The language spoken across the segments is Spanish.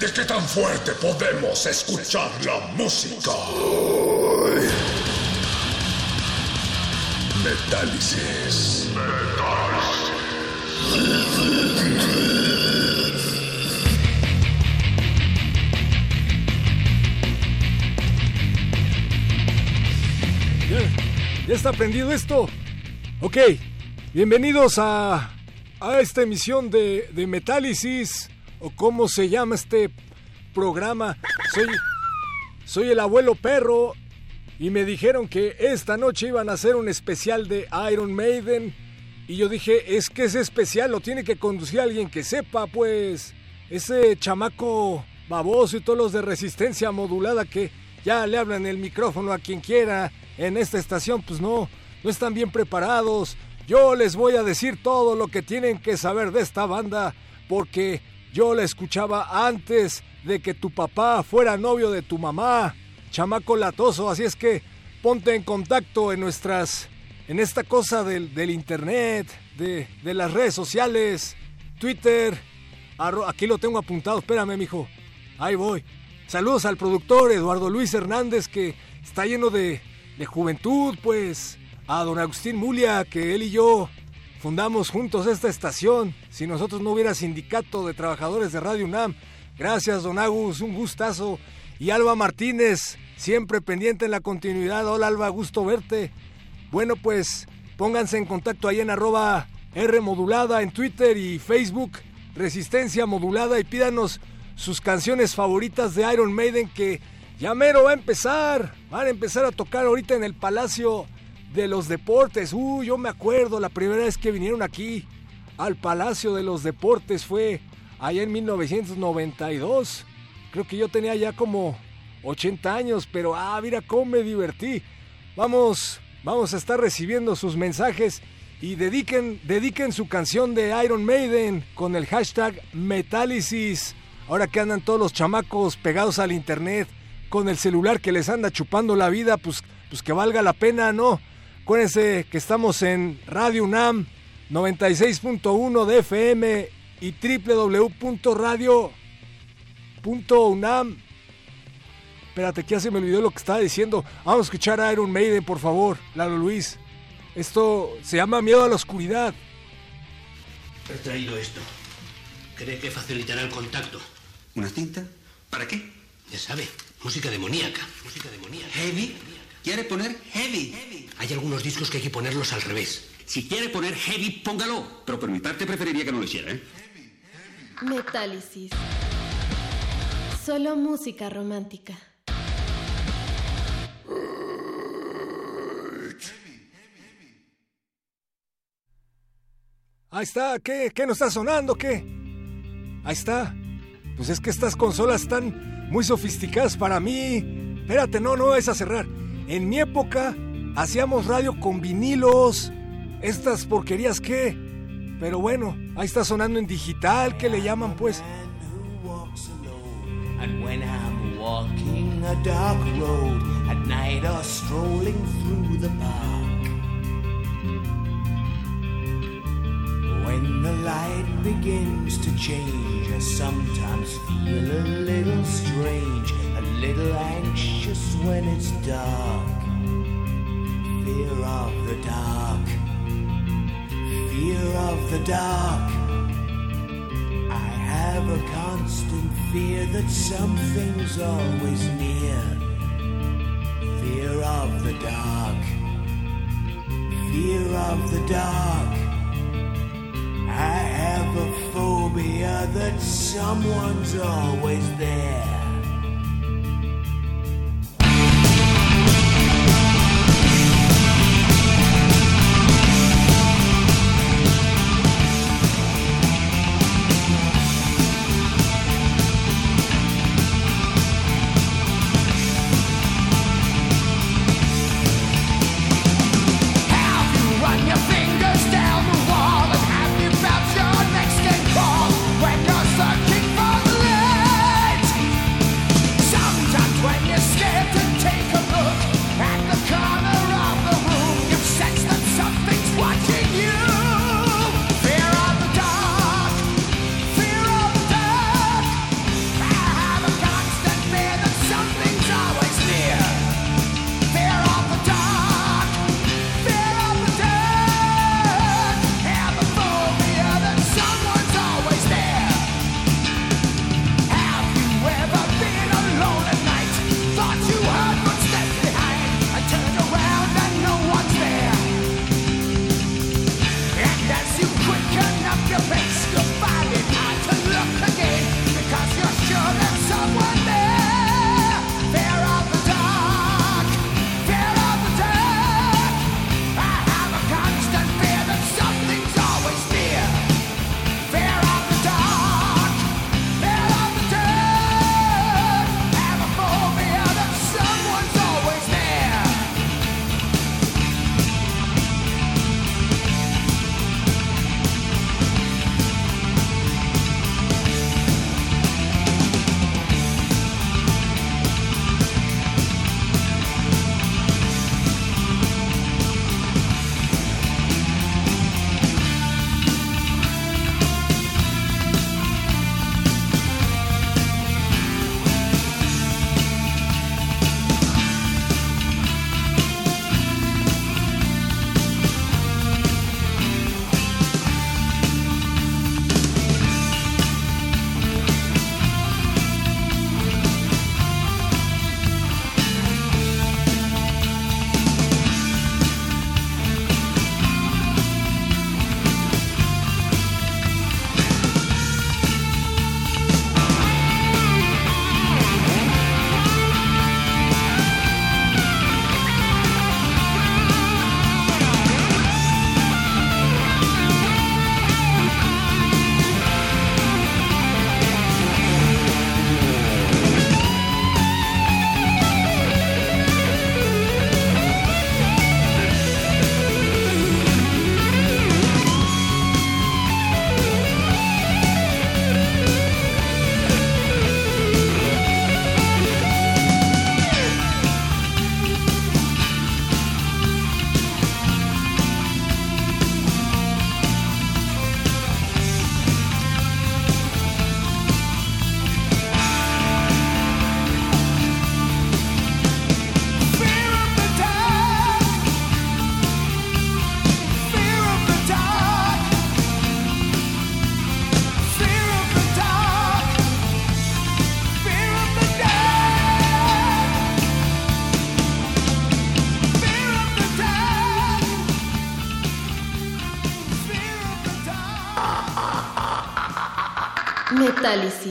¿De qué tan fuerte podemos escuchar la música? Metálisis. ¿Ya está prendido esto? Ok, bienvenidos a, a esta emisión de, de Metálisis o cómo se llama este programa. Soy, soy el abuelo perro y me dijeron que esta noche iban a hacer un especial de Iron Maiden. Y yo dije, es que ese especial lo tiene que conducir alguien que sepa, pues. Ese chamaco baboso y todos los de resistencia modulada que ya le hablan el micrófono a quien quiera en esta estación, pues no, no están bien preparados. Yo les voy a decir todo lo que tienen que saber de esta banda, porque yo la escuchaba antes de que tu papá fuera novio de tu mamá, chamaco latoso, así es que ponte en contacto en nuestras, en esta cosa del, internet, de, de, las redes sociales, Twitter, aquí lo tengo apuntado, espérame mijo, ahí voy. Saludos al productor Eduardo Luis Hernández que está lleno de, de juventud, pues, a don Agustín Mulia, que él y yo fundamos juntos esta estación. Si nosotros no hubiera sindicato de trabajadores de Radio UNAM. Gracias, don Agus, un gustazo. Y Alba Martínez, siempre pendiente en la continuidad. Hola, Alba, gusto verte. Bueno, pues pónganse en contacto ahí en arroba R en Twitter y Facebook, Resistencia modulada, y pídanos sus canciones favoritas de Iron Maiden que ya mero va a empezar. Van a empezar a tocar ahorita en el Palacio de los Deportes. Uh, yo me acuerdo la primera vez que vinieron aquí al Palacio de los Deportes fue allá en 1992. Creo que yo tenía ya como 80 años, pero ah, mira cómo me divertí. Vamos, vamos a estar recibiendo sus mensajes y dediquen, dediquen su canción de Iron Maiden con el hashtag Metálisis. Ahora que andan todos los chamacos pegados al internet con el celular que les anda chupando la vida, pues, pues que valga la pena, ¿no? Acuérdense que estamos en Radio UNAM 96.1 de FM y www.radio.unam. Espérate, que ya se me olvidó lo que estaba diciendo. Vamos a escuchar a Iron Maiden, por favor, Lalo Luis. Esto se llama Miedo a la Oscuridad. He traído esto. Cree que facilitará el contacto. ¿Una cinta? ¿Para qué? Ya sabe, música demoníaca. Música demoníaca. ¿Heavy? ¿Quiere poner heavy? Hay algunos discos que hay que ponerlos al revés. Si quiere poner heavy, póngalo. Pero por mi parte preferiría que no lo hiciera, ¿eh? Metálisis. Solo música romántica. Ahí está, ¿qué? ¿Qué no está sonando? ¿Qué? Ahí está. Pues es que estas consolas están muy sofisticadas para mí. Espérate, no, no es a cerrar. En mi época hacíamos radio con vinilos. Estas porquerías, ¿qué? Pero bueno, ahí está sonando en digital, ¿qué le llaman pues? And when I'm walking a dark road at night or strolling through the park. When the light begins to change, I sometimes feel a little strange, a little anxious when it's dark. Fear of the dark, fear of the dark. I have a constant fear that something's always near. Fear of the dark, fear of the dark. I have a phobia that someone's always there.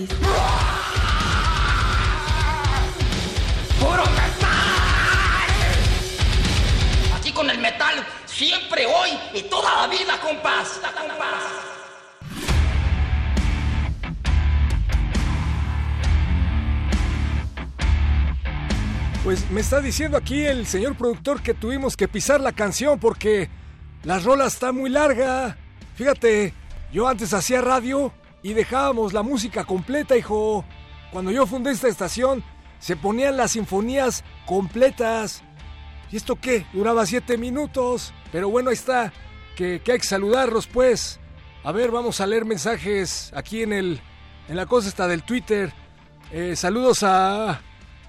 Metálisis. ¡Puro metal! Aquí con el metal, siempre, hoy y toda la vida, compás. compás. Pues me está diciendo aquí el señor productor que tuvimos que pisar la canción porque la rola está muy larga. Fíjate, yo antes hacía radio y dejábamos la música completa, hijo. Cuando yo fundé esta estación, se ponían las sinfonías completas. ¿Y esto qué? Duraba siete minutos. Pero bueno, ahí está. Que, que hay que saludarlos, pues. A ver, vamos a leer mensajes aquí en el. En la cosa está del Twitter. Eh, saludos a,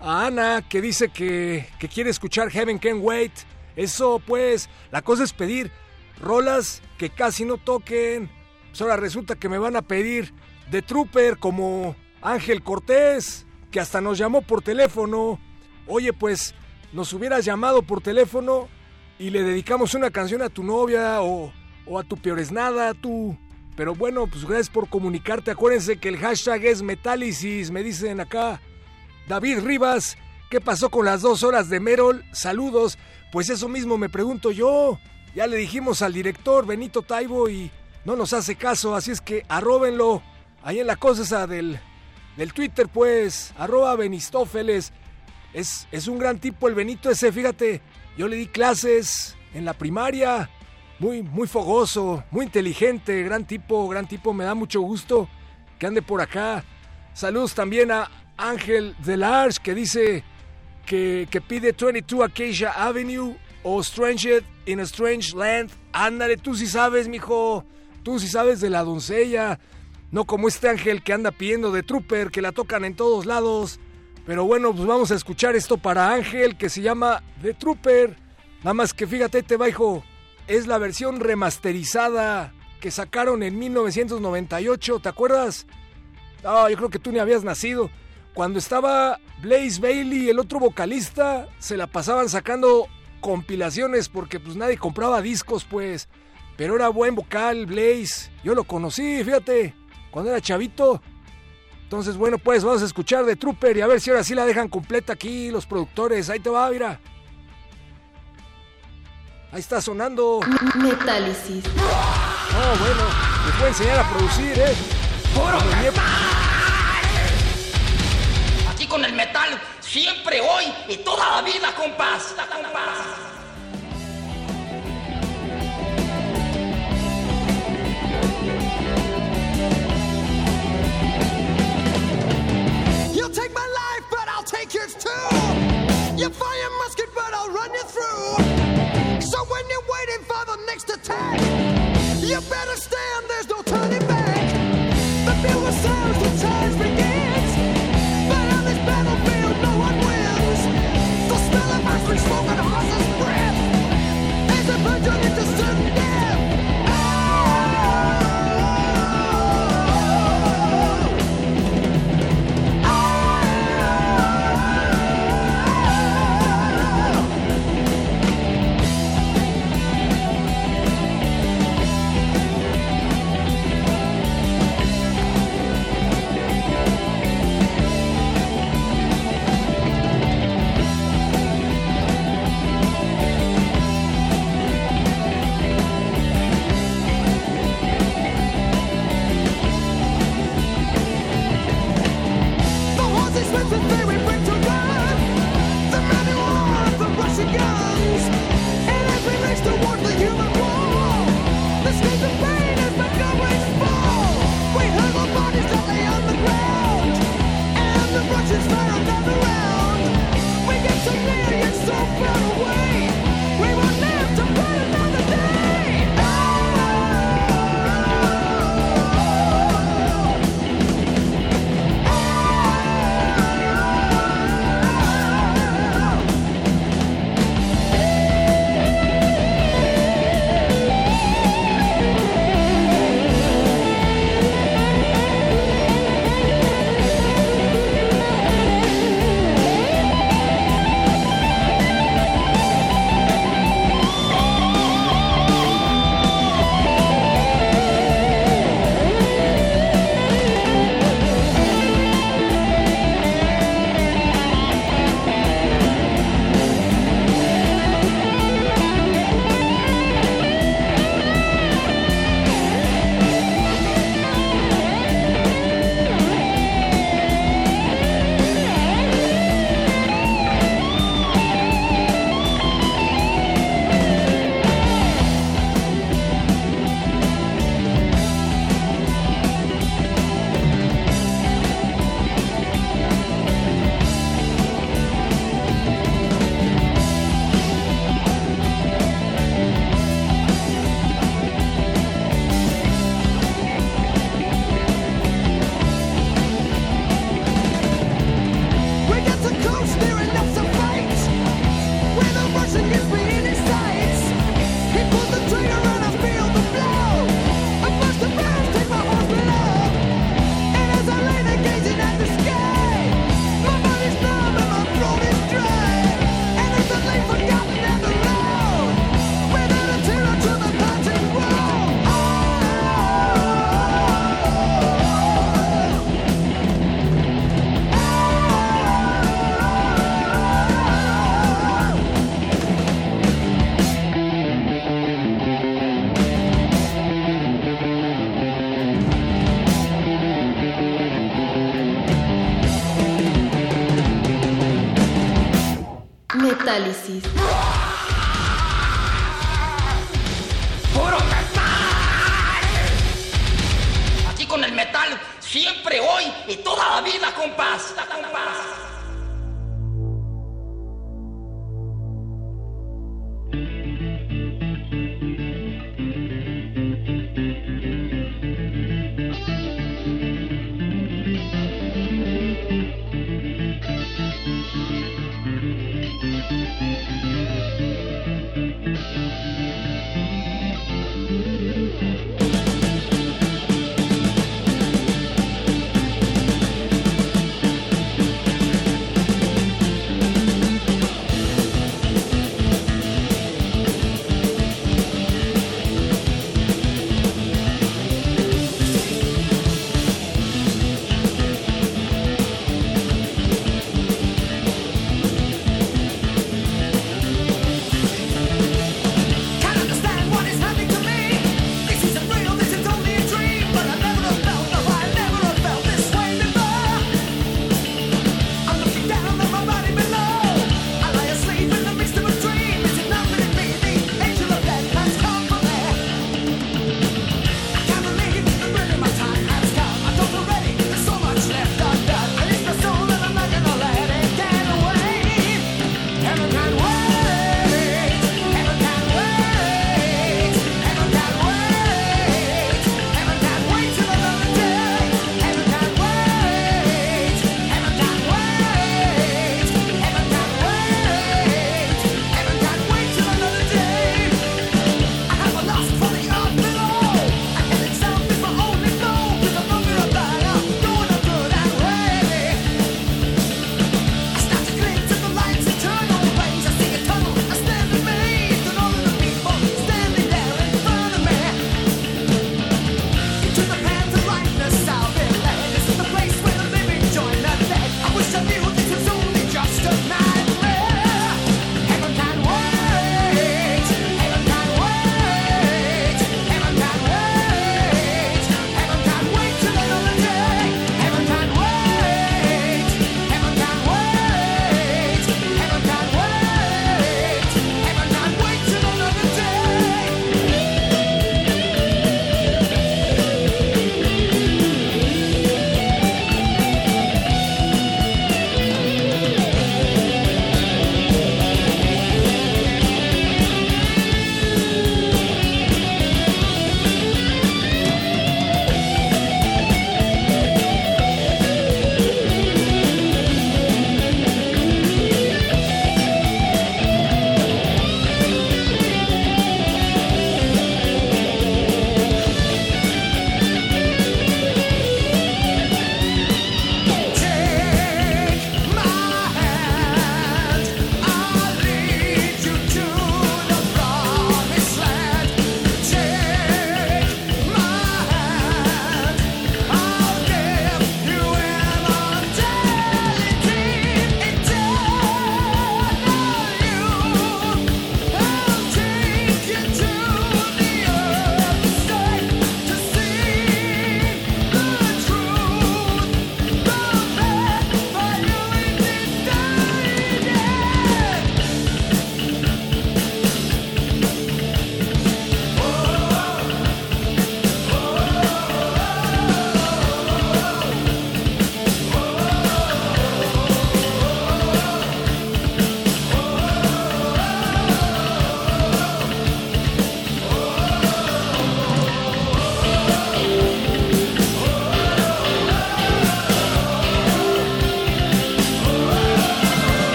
a Ana, que dice que, que quiere escuchar Heaven Can Wait. Eso, pues, la cosa es pedir rolas que casi no toquen. Pues ahora resulta que me van a pedir de Trooper como Ángel Cortés, que hasta nos llamó por teléfono. Oye, pues nos hubieras llamado por teléfono y le dedicamos una canción a tu novia o, a tu peores nada, tú. Pero bueno, pues gracias por comunicarte. Acuérdense que el hashtag es Metálisis, me dicen acá. David Rivas, ¿qué pasó con las dos horas de Merol? Saludos. Pues eso mismo me pregunto yo. Ya le dijimos al director Benito Taibo y no nos hace caso, así es que arróbenlo. Ahí en la cosa esa del, del Twitter, pues, arroba Benistófeles. Es, es un gran tipo el Benito ese, fíjate. Yo le di clases en la primaria. Muy, muy fogoso, muy inteligente, gran tipo, gran tipo. Me da mucho gusto que ande por acá. Saludos también a Ángel Delarge que dice que, que pide 22 Acacia Avenue o Stranger in a Strange Land. Ándale, tú sí sabes, mijo. Tú sí sabes de la doncella. No como este ángel que anda pidiendo de Trooper, que la tocan en todos lados. Pero bueno, pues vamos a escuchar esto para Ángel, que se llama The Trooper. Nada más que fíjate, te va, hijo. Es la versión remasterizada que sacaron en 1998, ¿te acuerdas? Ah, yo creo que tú ni habías nacido. Cuando estaba Blaze Bailey, el otro vocalista, se la pasaban sacando compilaciones porque pues nadie compraba discos, pues. Pero era buen vocal, Blaze. Yo lo conocí, fíjate, cuando era chavito. Entonces, bueno, pues vamos a escuchar de Trooper y a ver si ahora sí la dejan completa aquí los productores. Ahí te va, mira. Ahí está sonando. Metálisis. Oh, bueno, me puede enseñar a producir, ¿eh? ¡Puro! Aquí con el metal, siempre, hoy y toda la vida, compás. compás. Yours too. You fire musket, but I'll run you through. So when you're waiting for the next attack, you better stand, there's no turning back. The bugle sounds, the charge begins. But on this battlefield, no one wins. The smell of ice smoke and horse's breath.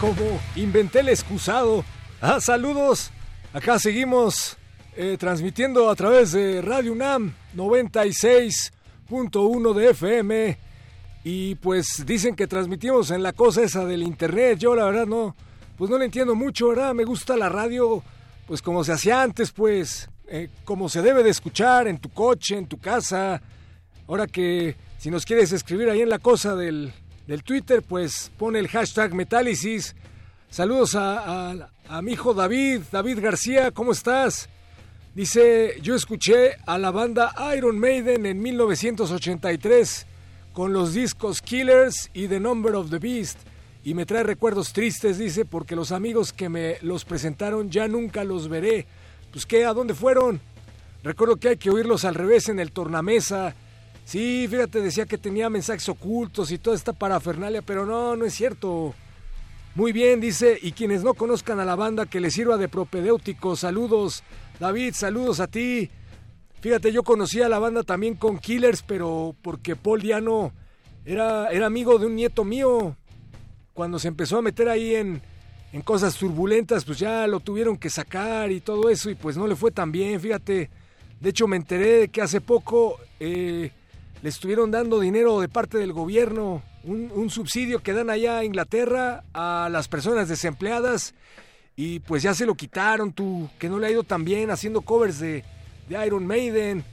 Como inventé el excusado. Ah, saludos. Acá seguimos eh, transmitiendo a través de Radio UNAM 96.1 de FM. Y pues dicen que transmitimos en la cosa esa del internet. Yo la verdad no, pues no le entiendo mucho, ¿verdad? Me gusta la radio, pues como se hacía antes, pues, eh, como se debe de escuchar en tu coche, en tu casa. Ahora que si nos quieres escribir ahí en la cosa del, del Twitter, pues pone el hashtag Metálisis. Saludos a, a, mi hijo David, David García, ¿cómo estás? Dice, yo escuché a la banda Iron Maiden en 1983 con los discos Killers y The Number of the Beast y me trae recuerdos tristes, dice, porque los amigos que me los presentaron ya nunca los veré. Pues qué, ¿a dónde fueron? Recuerdo que hay que oírlos al revés en el tornamesa. Sí, fíjate, decía que tenía mensajes ocultos y toda esta parafernalia, pero no, no es cierto. Muy bien, dice, y quienes no conozcan a la banda que les sirva de propedéutico, saludos. David, saludos a ti. Fíjate, yo conocí a la banda también con Killers, pero porque Paul Diano era, era amigo de un nieto mío. Cuando se empezó a meter ahí en, en cosas turbulentas, pues ya lo tuvieron que sacar y todo eso, y pues no le fue tan bien, fíjate. De hecho, me enteré de que hace poco eh, le estuvieron dando dinero de parte del gobierno, un, subsidio que dan allá a Inglaterra a las personas desempleadas, y pues ya se lo quitaron, tú, que no le ha ido tan bien haciendo covers de, de Iron Maiden,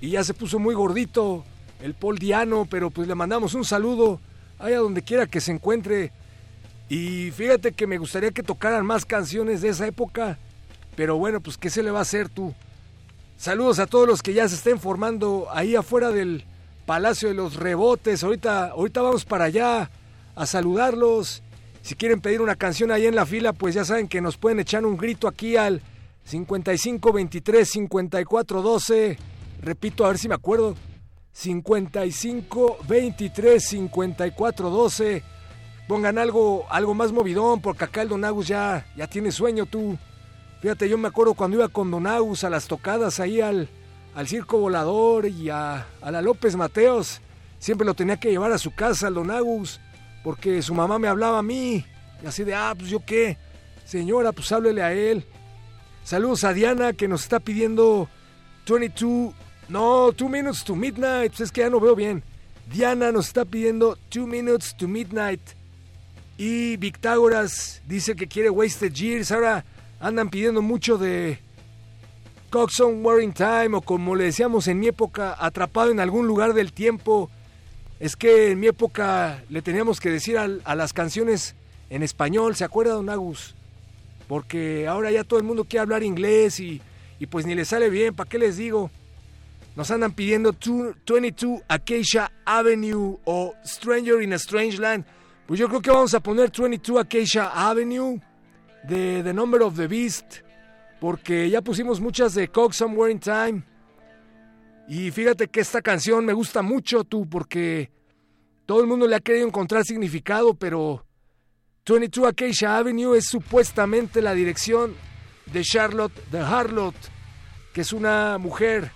y ya se puso muy gordito el Paul Diano, pero pues le mandamos un saludo allá donde quiera que se encuentre. Y fíjate que me gustaría que tocaran más canciones de esa época, pero bueno, pues ¿qué se le va a hacer tú? Saludos a todos los que ya se estén formando ahí afuera del Palacio de los Rebotes. Ahorita, ahorita vamos para allá a saludarlos. Si quieren pedir una canción ahí en la fila, pues ya saben que nos pueden echar un grito aquí al 55 23 54 12. Repito, a ver si me acuerdo. 55 23 54 12. Pongan algo, algo más movidón, porque acá el Don Agus ya, ya tiene sueño tú. Fíjate, yo me acuerdo cuando iba con Don Agus a las tocadas ahí al, al Circo Volador y a, a, la López Mateos. Siempre lo tenía que llevar a su casa, al Don Agus, porque su mamá me hablaba a mí. Y así de, ah, pues yo qué. Señora, pues háblele a él. Saludos a Diana que nos está pidiendo 22, no, 2 minutes to midnight. Pues es que ya no veo bien. Diana nos está pidiendo 2 minutes to midnight. Y Victágoras dice que quiere Wasted Years. Ahora andan pidiendo mucho de Coxon Wearing Time o como le decíamos en mi época, atrapado en algún lugar del tiempo. Es que en mi época le teníamos que decir a, las canciones en español, ¿se acuerda, don Agus? Porque ahora ya todo el mundo quiere hablar inglés y, y pues ni le sale bien, ¿para qué les digo? Nos andan pidiendo 22 Acacia Avenue o Stranger in a Strange Land. Pues yo creo que vamos a poner 22 Acacia Avenue de The Number of the Beast, porque ya pusimos muchas de Coke Somewhere in Time. Y fíjate que esta canción me gusta mucho, tú, porque todo el mundo le ha querido encontrar significado, pero 22 Acacia Avenue es supuestamente la dirección de Charlotte de Harlot, que es una mujer,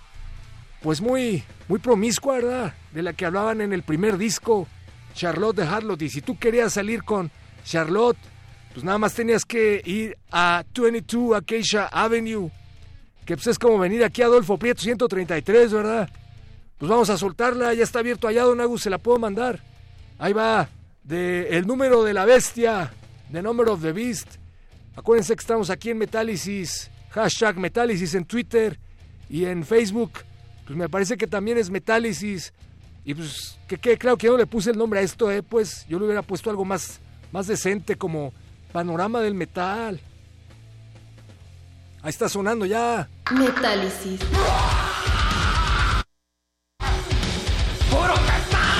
pues muy, muy promiscua, ¿verdad? De la que hablaban en el primer disco, Charlotte de Harlot. Y si tú querías salir con Charlotte, pues nada más tenías que ir a 22 Acacia Avenue, que pues es como venir aquí a Adolfo Prieto 133, ¿verdad? Pues vamos a soltarla, ya está abierto allá, don Agus, se la puedo mandar. Ahí va, de el número de la bestia, The Number of the Beast. Acuérdense que estamos aquí en Metálisis, hashtag Metálisis en Twitter y en Facebook. Pues me parece que también es Metálisis. Y pues, que claro que yo no le puse el nombre a esto, eh, pues yo le hubiera puesto algo más, más decente como Panorama del Metal. Ahí está sonando ya. Metálisis. ¡Puro metal!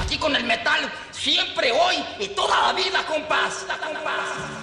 Aquí con el metal, siempre, hoy y toda la vida, compás. compás.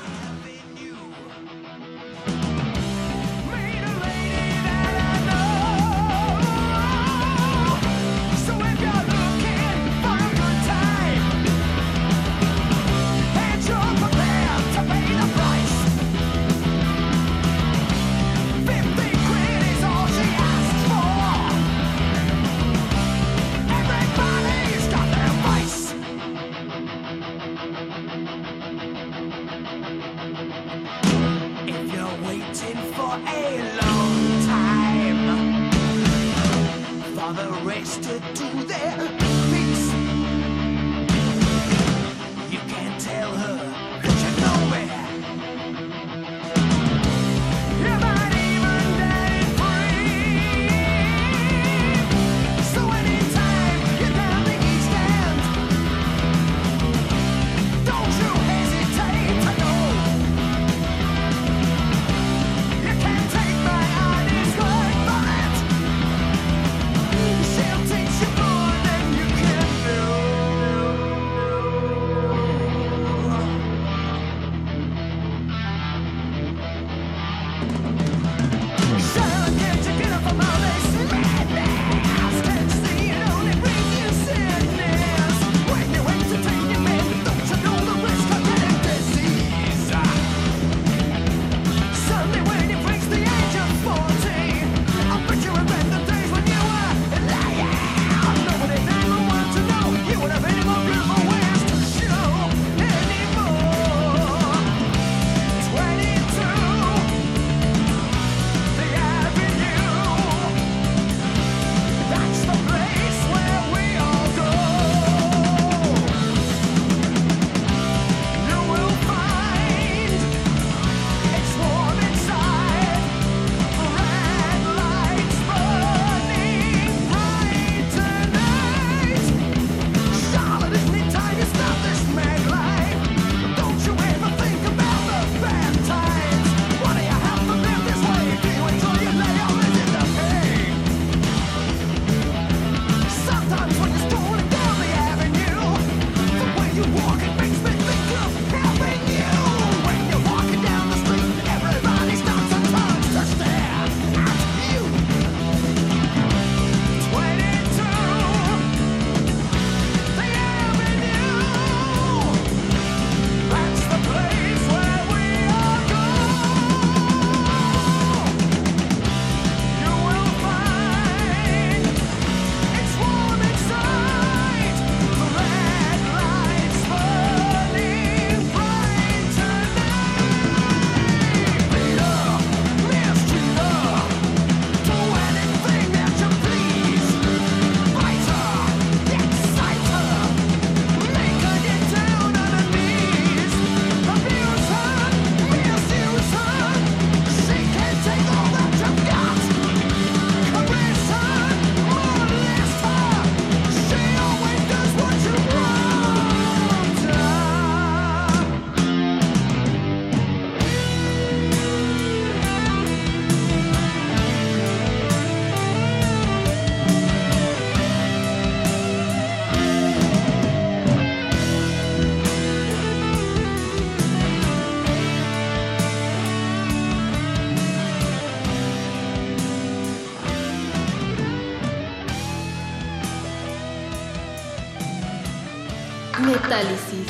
Metálisis.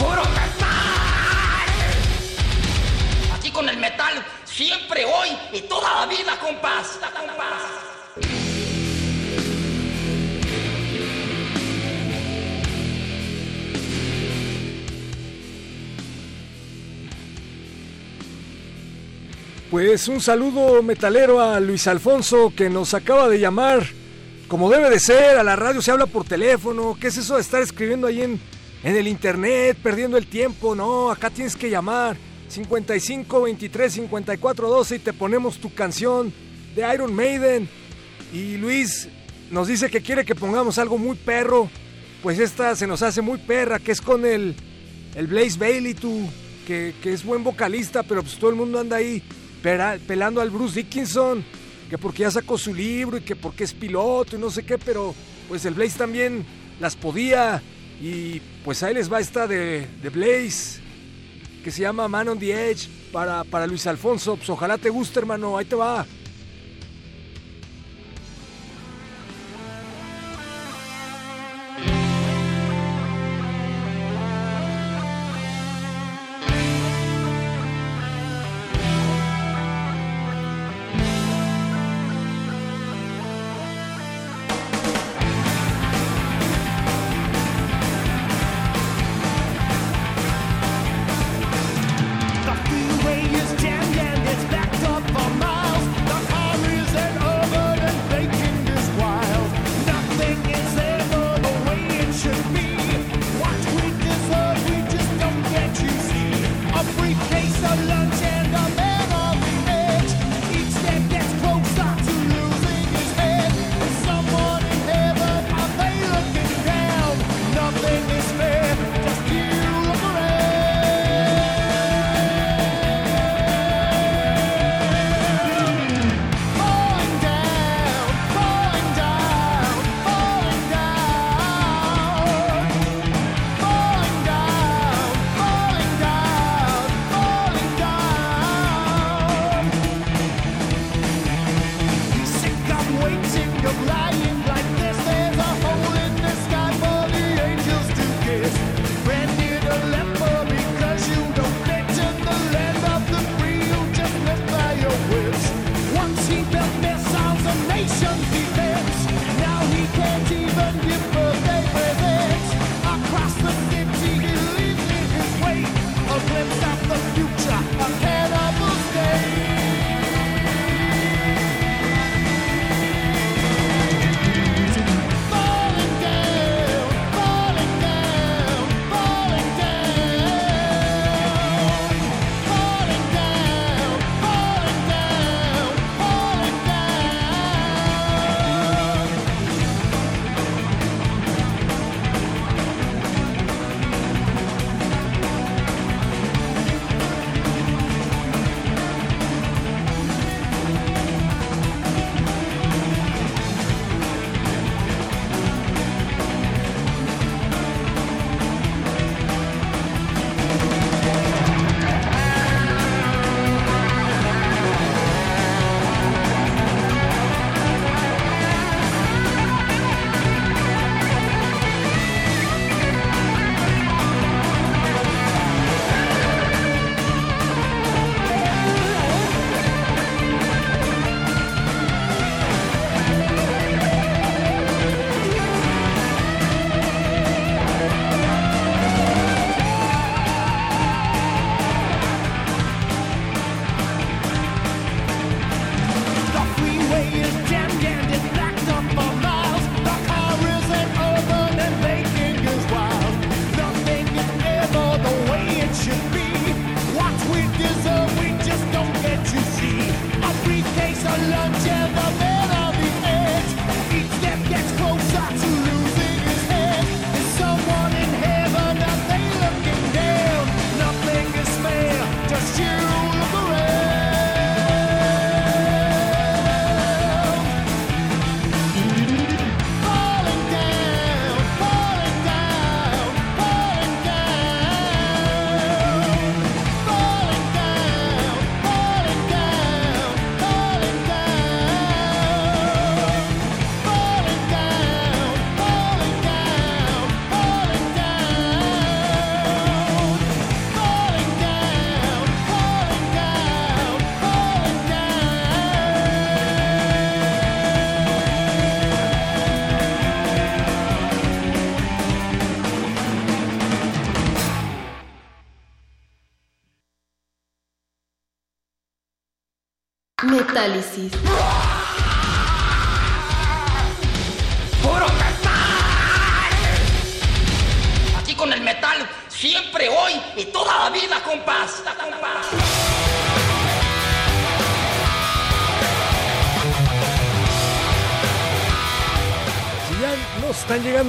¡Puro metal! Aquí con el metal, siempre, hoy y toda la vida, compás. compás. Pues un saludo metalero a Luis Alfonso que nos acaba de llamar como debe de ser, a la radio se habla por teléfono, ¿qué es eso de estar escribiendo ahí en, en el internet, perdiendo el tiempo? No, acá tienes que llamar 55 23 54 12 y te ponemos tu canción de Iron Maiden. Y Luis nos dice que quiere que pongamos algo muy perro, pues esta se nos hace muy perra, que es con el, el Blaze Bailey, tú, que, que es buen vocalista, pero pues todo el mundo anda ahí pelando al Bruce Dickinson que porque ya sacó su libro y que porque es piloto y no sé qué, pero pues el Blaze también las podía y pues ahí les va esta de, de Blaze que se llama Man on the Edge para, para Luis Alfonso, pues ojalá te guste hermano, ahí te va.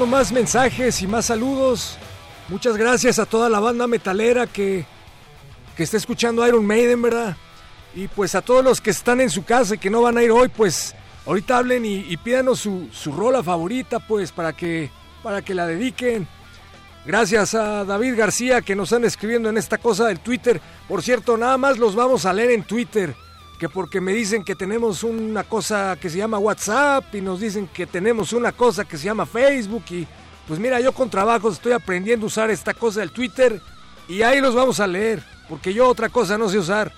Más mensajes y más saludos, muchas gracias a toda la banda metalera que, que está escuchando Iron Maiden, ¿verdad? Y pues a todos los que están en su casa y que no van a ir hoy, pues ahorita hablen y, y pídanos su, su rola favorita, pues para que, para que la dediquen. Gracias a David García que nos están escribiendo en esta cosa del Twitter. Por cierto, nada más los vamos a leer en Twitter. Que porque me dicen que tenemos una cosa que se llama WhatsApp y nos dicen que tenemos una cosa que se llama Facebook. Y pues mira, yo con trabajos estoy aprendiendo a usar esta cosa del Twitter y ahí los vamos a leer. Porque yo otra cosa no sé usar.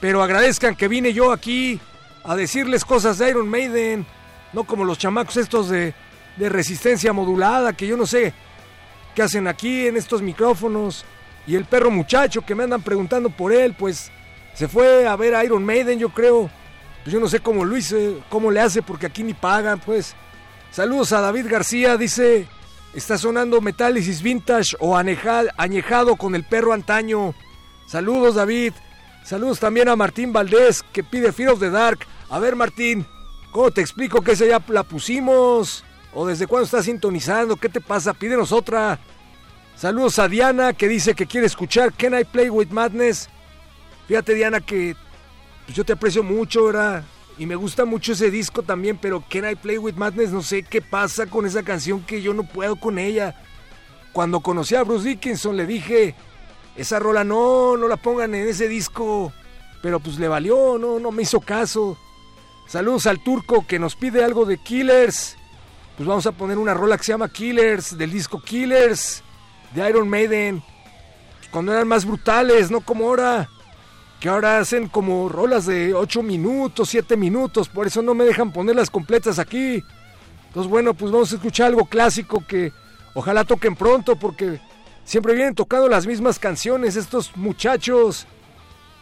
Pero agradezcan que vine yo aquí a decirles cosas de Iron Maiden. No como los chamacos estos de, de resistencia modulada que yo no sé que hacen aquí en estos micrófonos. Y el perro muchacho que me andan preguntando por él, pues se fue a ver a Iron Maiden, yo creo. Pues yo no sé cómo hice, cómo le hace, porque aquí ni pagan, pues. Saludos a David García, dice, está sonando Metálisis Vintage o añejado con el perro antaño. Saludos, David. Saludos también a Martín Valdés, que pide Fear of the Dark. A ver, Martín, ¿cómo te explico que esa ya la pusimos? ¿O desde cuándo estás sintonizando? ¿Qué te pasa? Pídenos otra. Saludos a Diana, que dice que quiere escuchar Can I Play With Madness. Fíjate, Diana, que pues, yo te aprecio mucho, ¿verdad? Y me gusta mucho ese disco también, pero Can I Play With Madness, no sé qué pasa con esa canción que yo no puedo con ella. Cuando conocí a Bruce Dickinson le dije, esa rola no, no la pongan en ese disco. Pero pues le valió, no, no me hizo caso. Saludos al turco que nos pide algo de Killers. Pues vamos a poner una rola que se llama Killers, del disco Killers, de Iron Maiden. Cuando eran más brutales, no como ahora. Que ahora hacen como rolas de 8 minutos, 7 minutos. Por eso no me dejan ponerlas completas aquí. Entonces bueno, pues vamos a escuchar algo clásico que ojalá toquen pronto porque siempre vienen tocando las mismas canciones estos muchachos.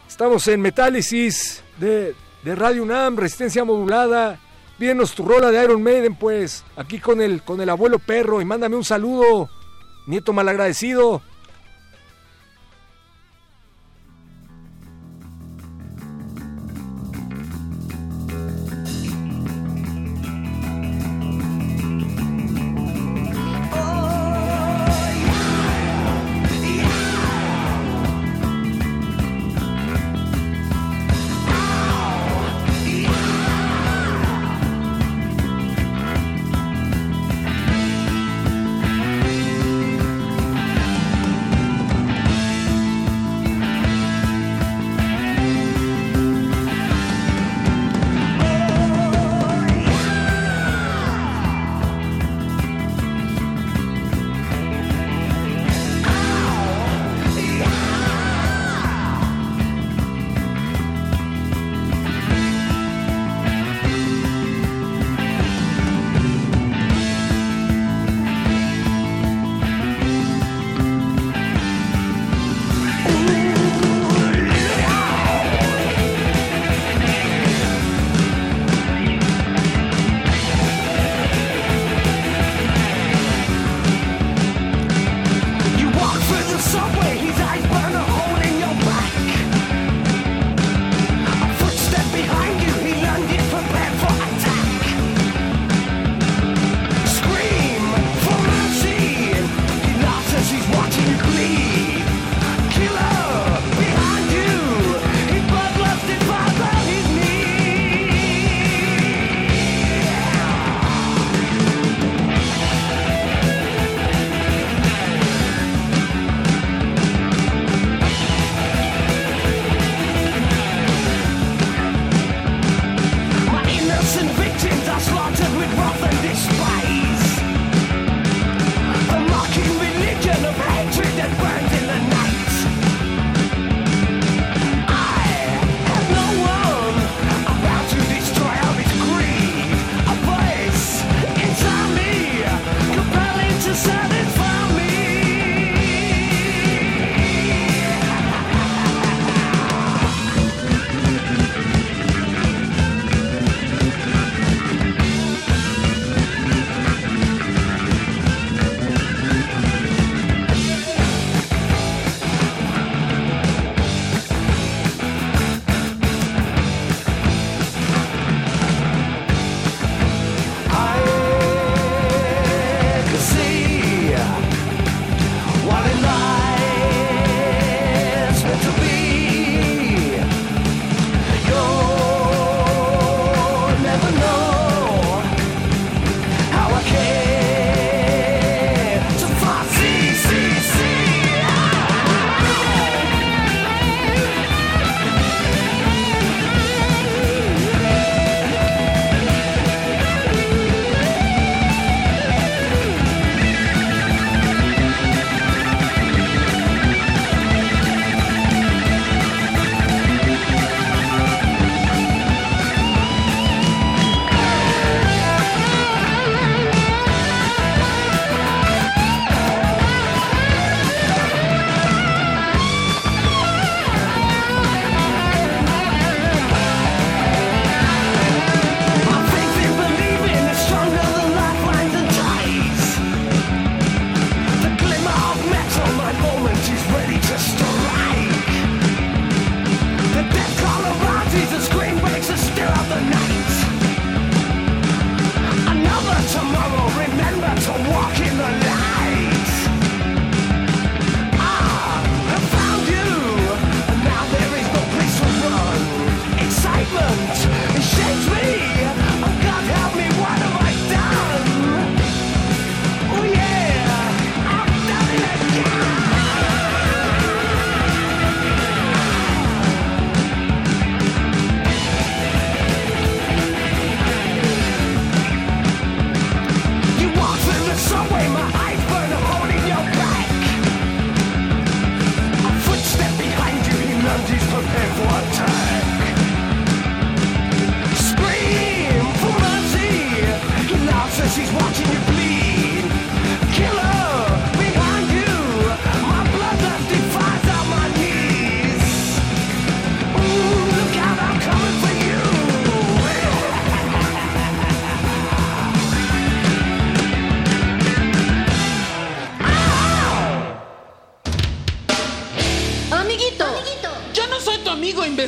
Estamos en Metálisis de, de Radio UNAM, Resistencia Modulada. Pídenos tu rola de Iron Maiden, pues, aquí con el, con el abuelo perro y mándame un saludo, nieto malagradecido.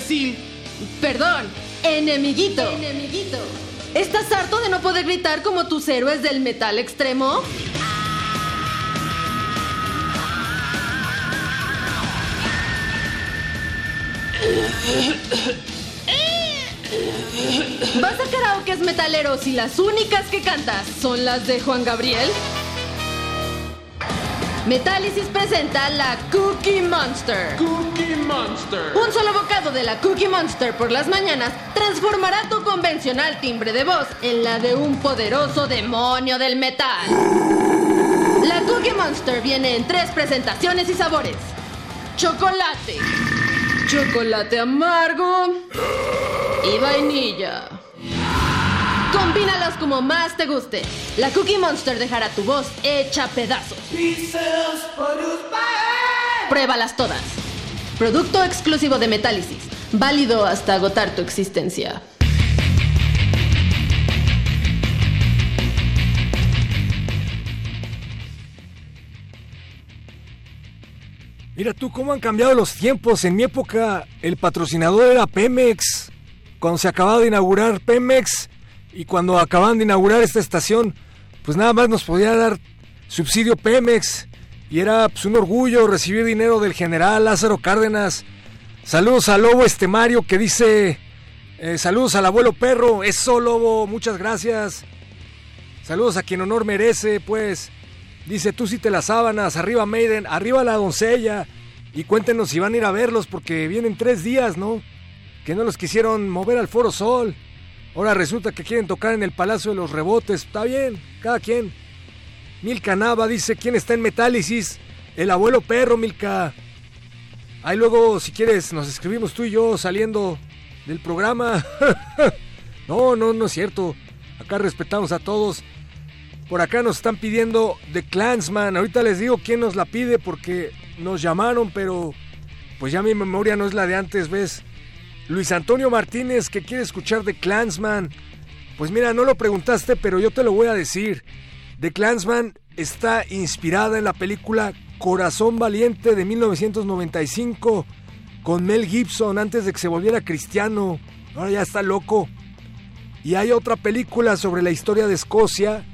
Imbécil. Perdón, enemiguito. Enemiguito. ¿Estás harto de no poder gritar como tus héroes del metal extremo? ¿Vas a karaokes metaleros y las únicas que cantas son las de Juan Gabriel? Metálisis presenta la Cookie Monster. Cookie Monster. Un solo de la Cookie Monster por las mañanas transformará tu convencional timbre de voz en la de un poderoso demonio del metal. La Cookie Monster viene en tres presentaciones y sabores. Chocolate, chocolate amargo y vainilla. Combínalos como más te guste. La Cookie Monster dejará tu voz hecha pedazos. Pruébalas todas. Producto exclusivo de Metálisis. Válido hasta agotar tu existencia. Mira tú cómo han cambiado los tiempos. En mi época el patrocinador era Pemex. Cuando se acababa de inaugurar Pemex y cuando acababan de inaugurar esta estación, pues nada más nos podía dar subsidio Pemex. Y era pues, un orgullo recibir dinero del general Lázaro Cárdenas. Saludos al Lobo Estemario que dice, eh, saludos al abuelo perro, eso Lobo, muchas gracias. Saludos a quien honor merece, pues. Dice, tú sí te las sábanas, arriba Maiden, arriba la doncella. Y cuéntenos si van a ir a verlos porque vienen tres días, ¿no? Que no los quisieron mover al Foro Sol. Ahora resulta que quieren tocar en el Palacio de los Rebotes. Está bien, cada quien. Milka Nava dice, ¿quién está en Metálisis? El abuelo perro, Milka. Ahí luego, si quieres, nos escribimos tú y yo saliendo del programa. no, no, no es cierto. Acá respetamos a todos. Por acá nos están pidiendo The Clansman. Ahorita les digo quién nos la pide porque nos llamaron, pero pues ya mi memoria no es la de antes, ¿ves? Luis Antonio Martínez que quiere escuchar The Clansman. Pues mira, no lo preguntaste, pero yo te lo voy a decir. The Clansman está inspirada en la película Corazón Valiente de 1995 con Mel Gibson antes de que se volviera cristiano. Ahora ya está loco. Y hay otra película sobre la historia de Escocia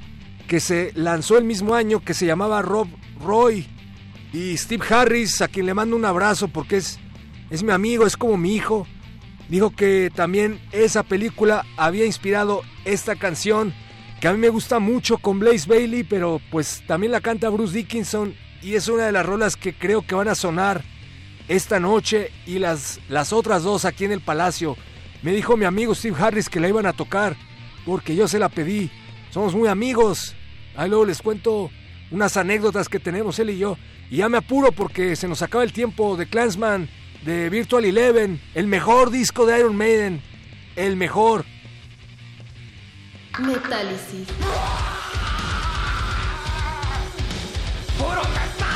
que se lanzó el mismo año que se llamaba Rob Roy. Y Steve Harris, a quien le mando un abrazo porque es, es mi amigo, es como mi hijo, dijo que también esa película había inspirado esta canción que a mí me gusta mucho con Blaze Bailey, pero pues también la canta Bruce Dickinson y es una de las rolas que creo que van a sonar esta noche y las, las otras dos aquí en el Palacio. Me dijo mi amigo Steve Harris que la iban a tocar porque yo se la pedí. Somos muy amigos. Ahí luego les cuento unas anécdotas que tenemos él y yo. Y ya me apuro porque se nos acaba el tiempo de Clansman, de Virtual Eleven, el mejor disco de Iron Maiden. El mejor. Metálisis. ¡Puro metal!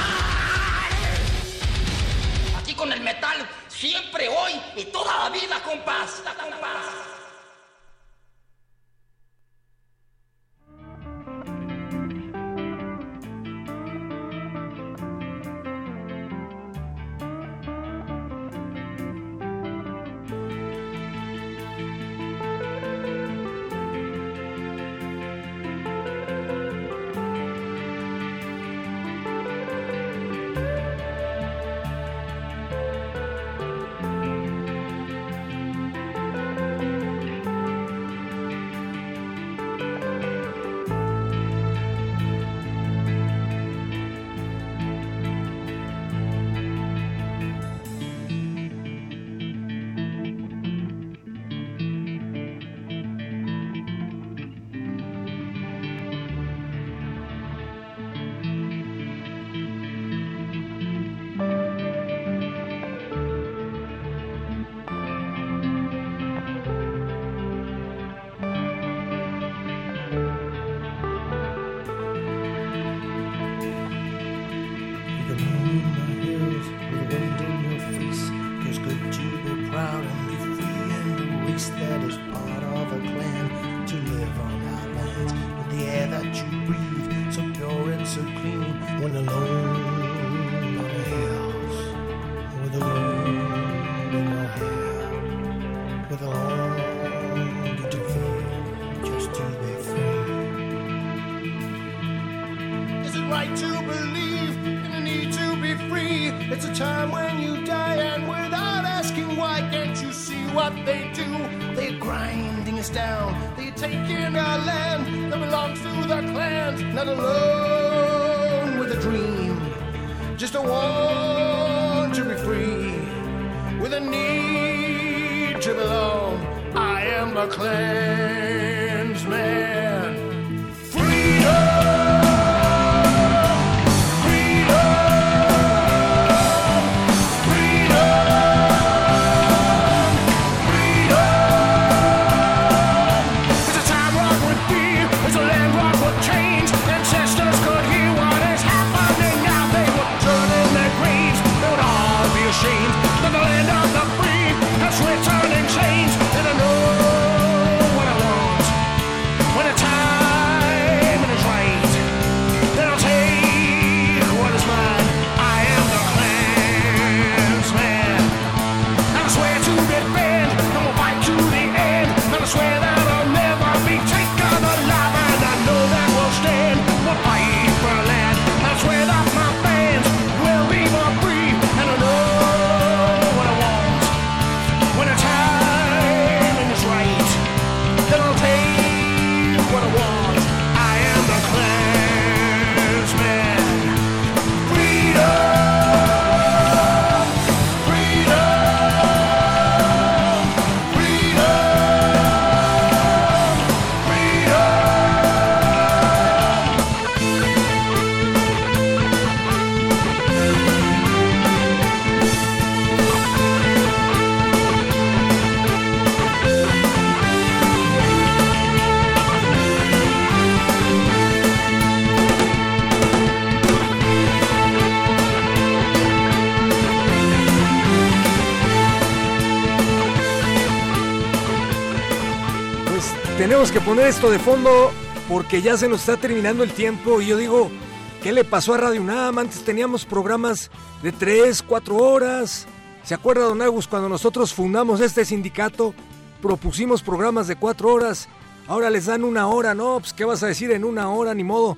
Aquí con el metal, siempre, hoy y toda la vida, compás. compás. Que poner esto de fondo porque ya se nos está terminando el tiempo y yo digo, ¿qué le pasó a Radio UNAM? Antes teníamos programas de 3, 4 horas. ¿Se acuerda, don Agus, cuando nosotros fundamos este sindicato? Propusimos programas de 4 horas. Ahora les dan una hora, ¿no? Pues, ¿qué vas a decir en una hora? Ni modo.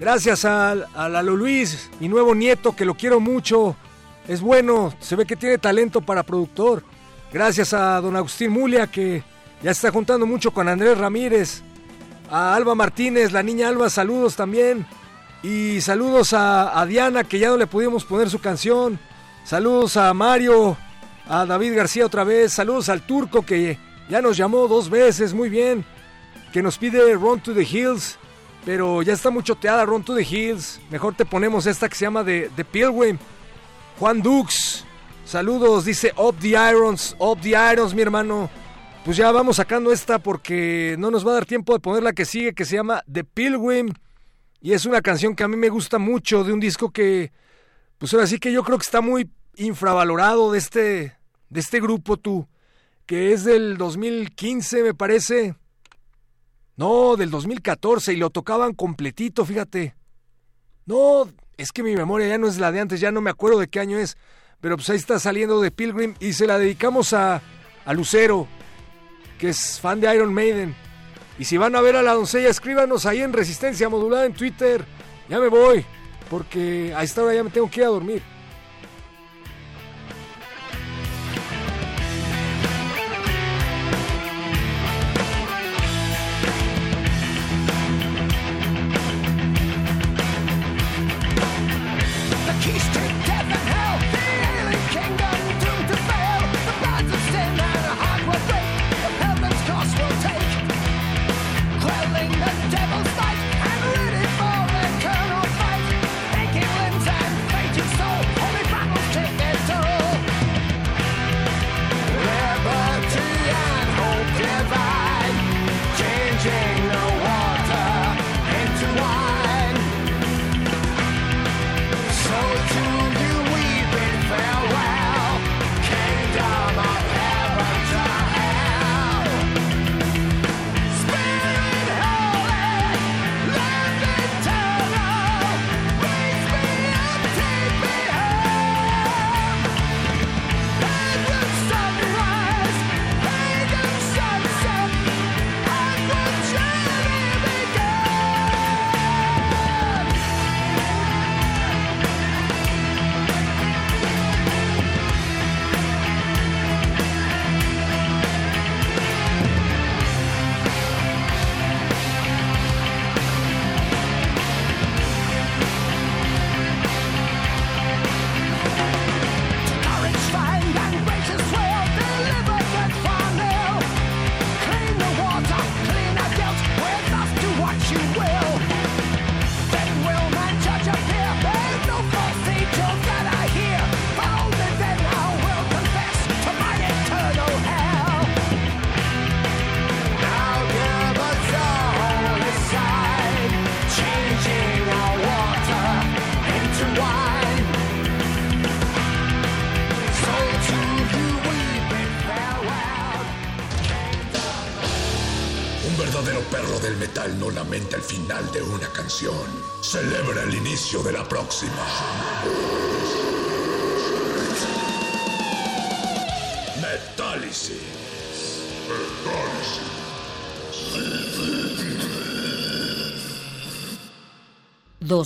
Gracias al- a, Lalo Luis, mi nuevo nieto, que lo quiero mucho. Es bueno, se ve que tiene talento para productor. Gracias a don Agustín Mulia, que ya está juntando mucho con Andrés Ramírez. A Alba Martínez, la niña Alba, saludos también. Y saludos a, Diana, que ya no le pudimos poner su canción. Saludos a Mario, a David García otra vez. Saludos al turco, que ya nos llamó dos veces, muy bien. Que nos pide Run to the Hills. Pero ya está muy choteada Run to the Hills. Mejor te ponemos esta que se llama The, the Pilgrim. Juan Dux, saludos, dice Up the Irons, Up the Irons, mi hermano. Pues ya vamos sacando esta porque no nos va a dar tiempo de poner la que sigue, que se llama The Pilgrim. Y es una canción que a mí me gusta mucho, de un disco que, pues ahora sí que yo creo que está muy infravalorado de este, de este grupo, tú, que es del 2015, me parece. No, del 2014, y lo tocaban completito, fíjate. No, es que mi memoria ya no es la de antes, ya no me acuerdo de qué año es. Pero pues ahí está saliendo de Pilgrim y se la dedicamos a, a Lucero, que es fan de Iron Maiden. Y si van a ver a la doncella, escríbanos ahí en Resistencia Modulada en Twitter. Ya me voy, porque a esta hora ya me tengo que ir a dormir.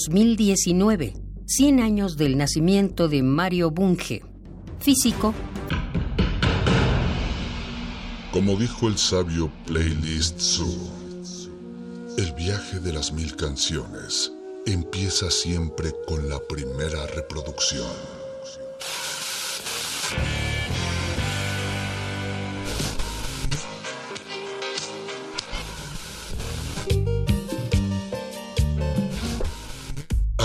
2019, 100 años del nacimiento de Mario Bunge, físico. Como dijo el sabio Playlist Zoo, el viaje de las mil canciones empieza siempre con la primera reproducción.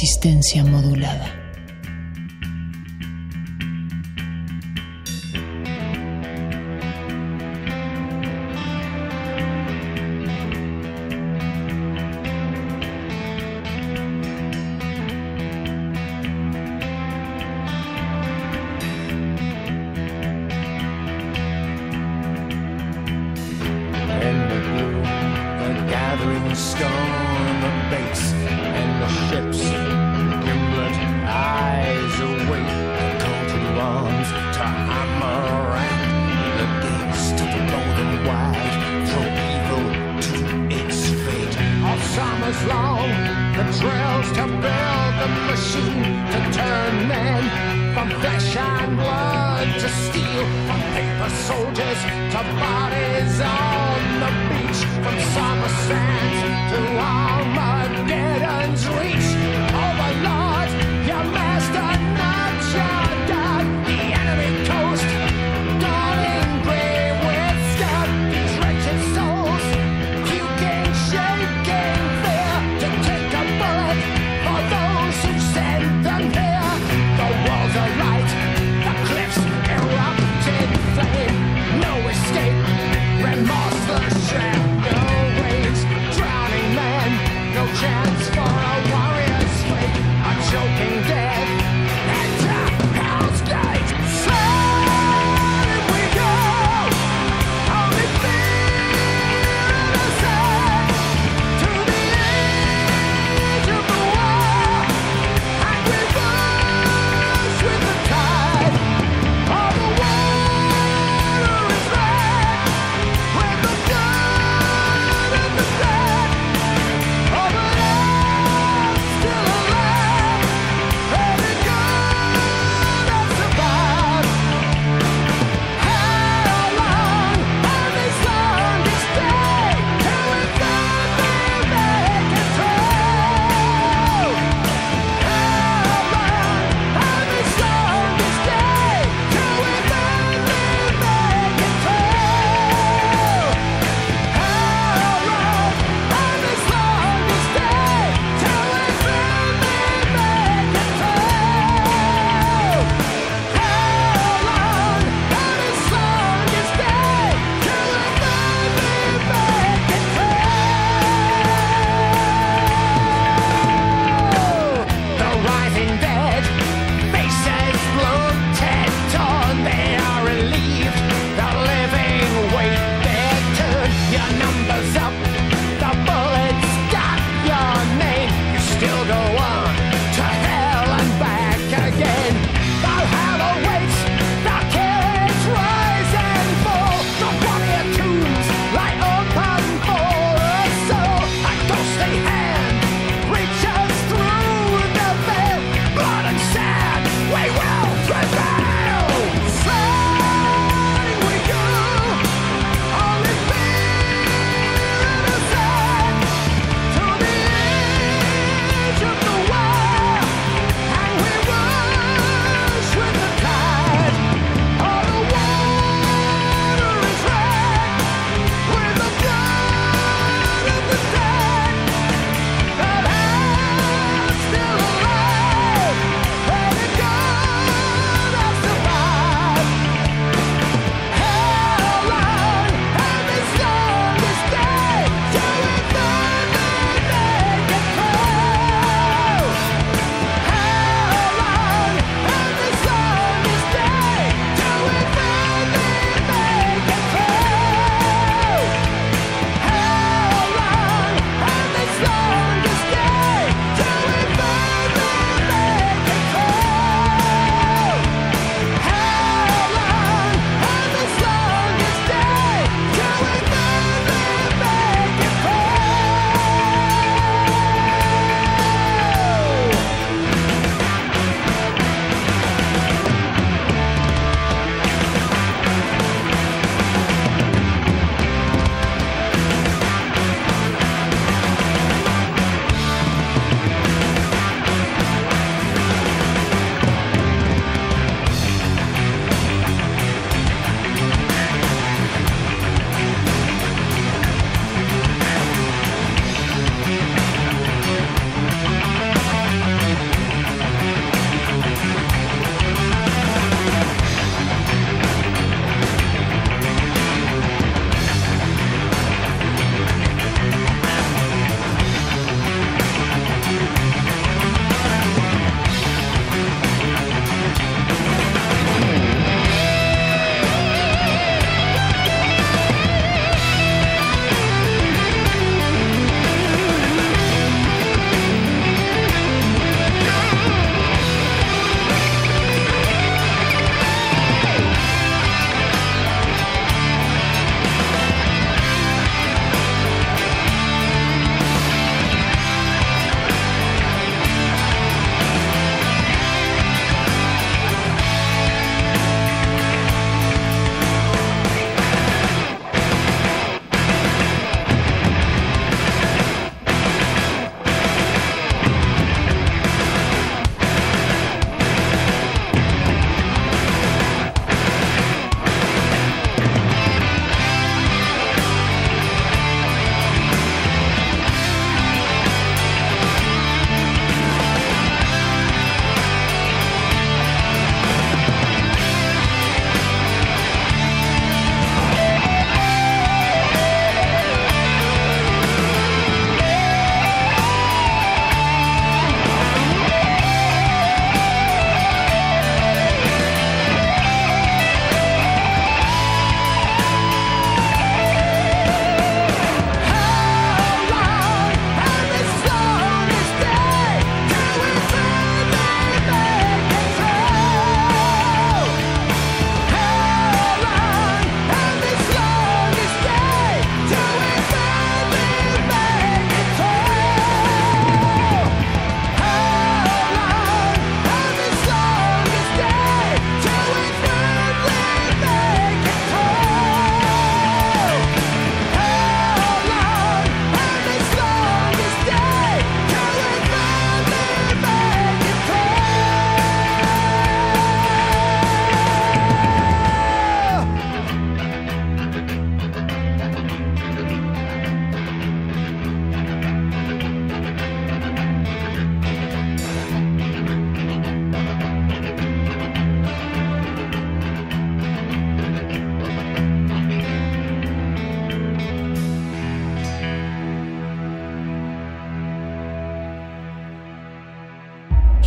Resistencia modulada.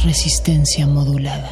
Resistencia modulada.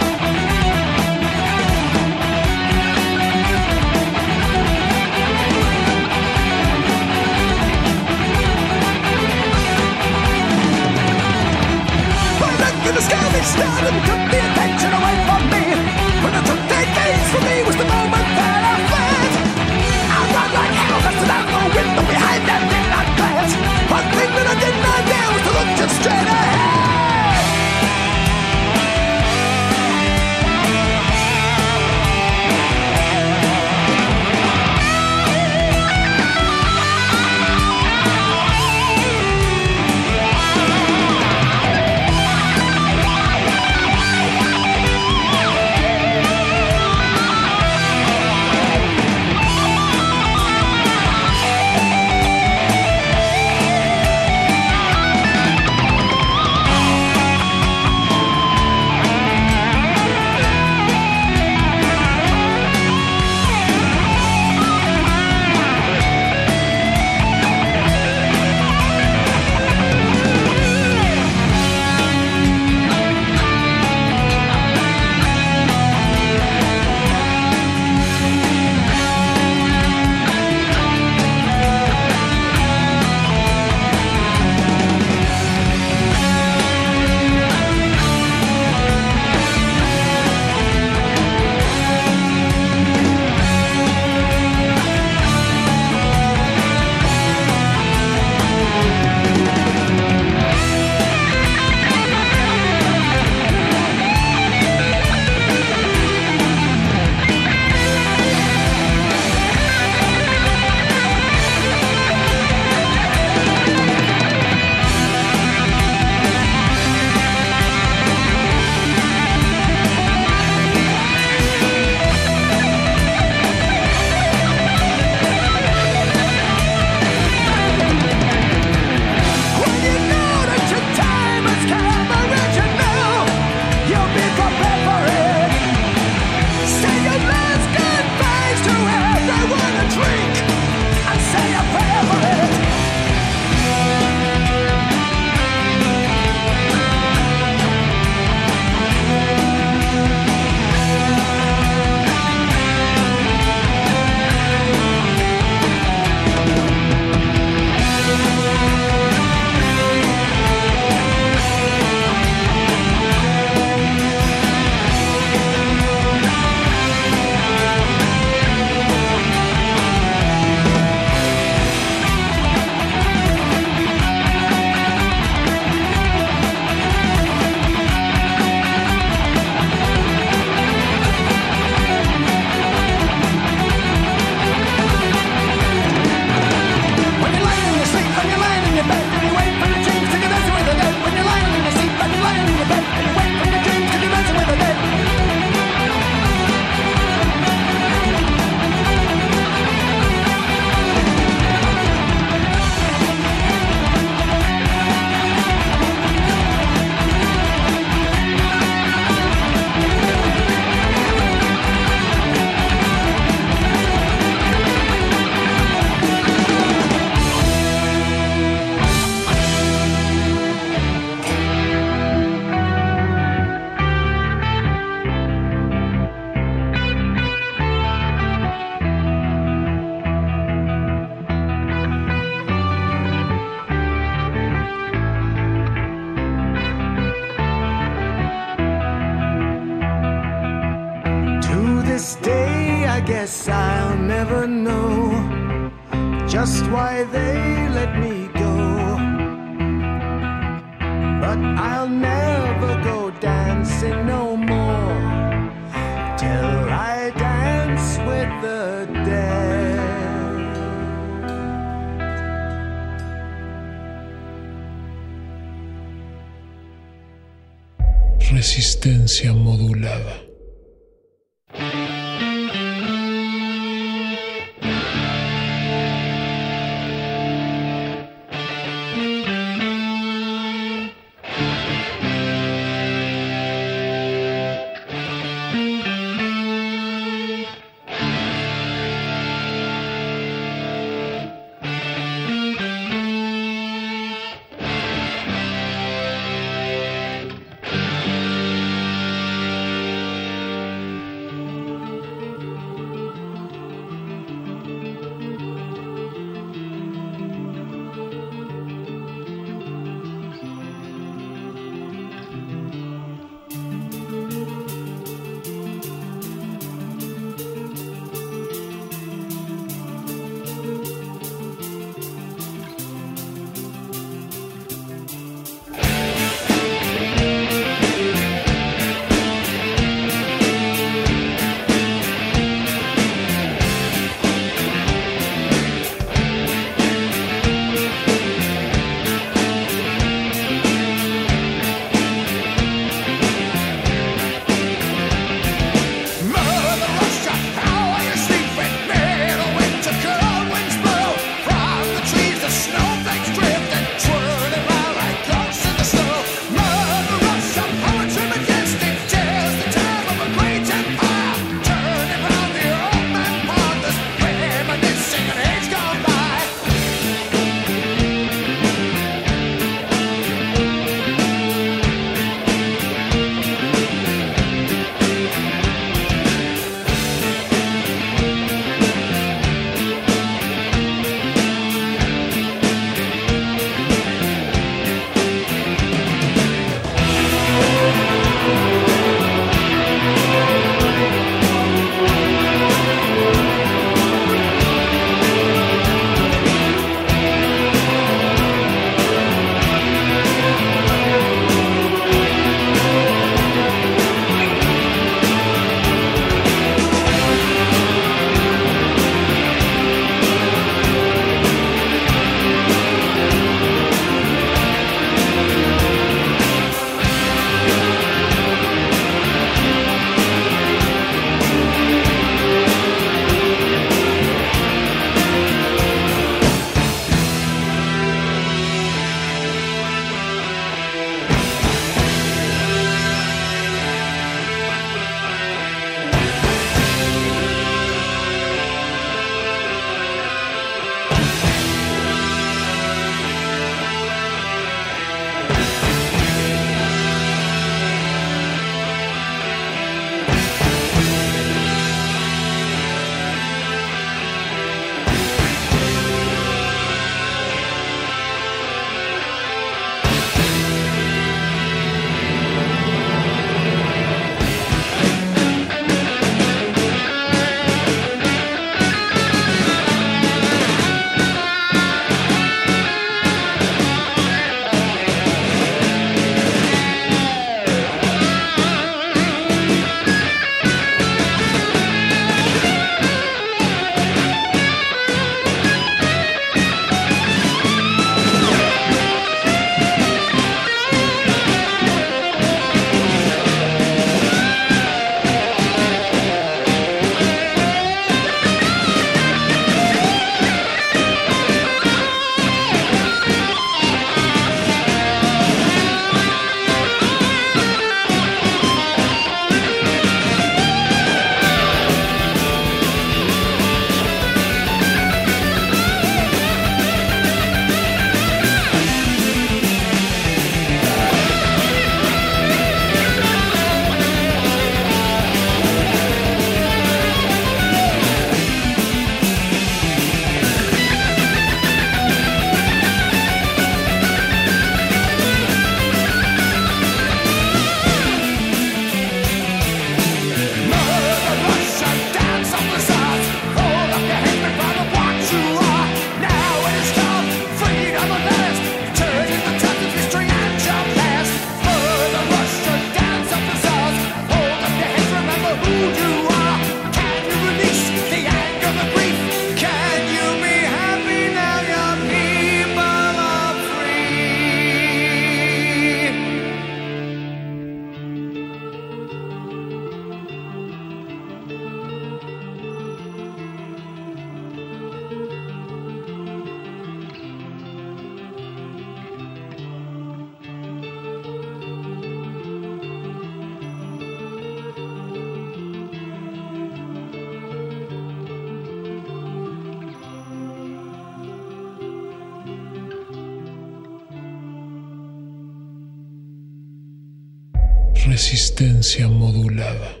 Resistencia modulada.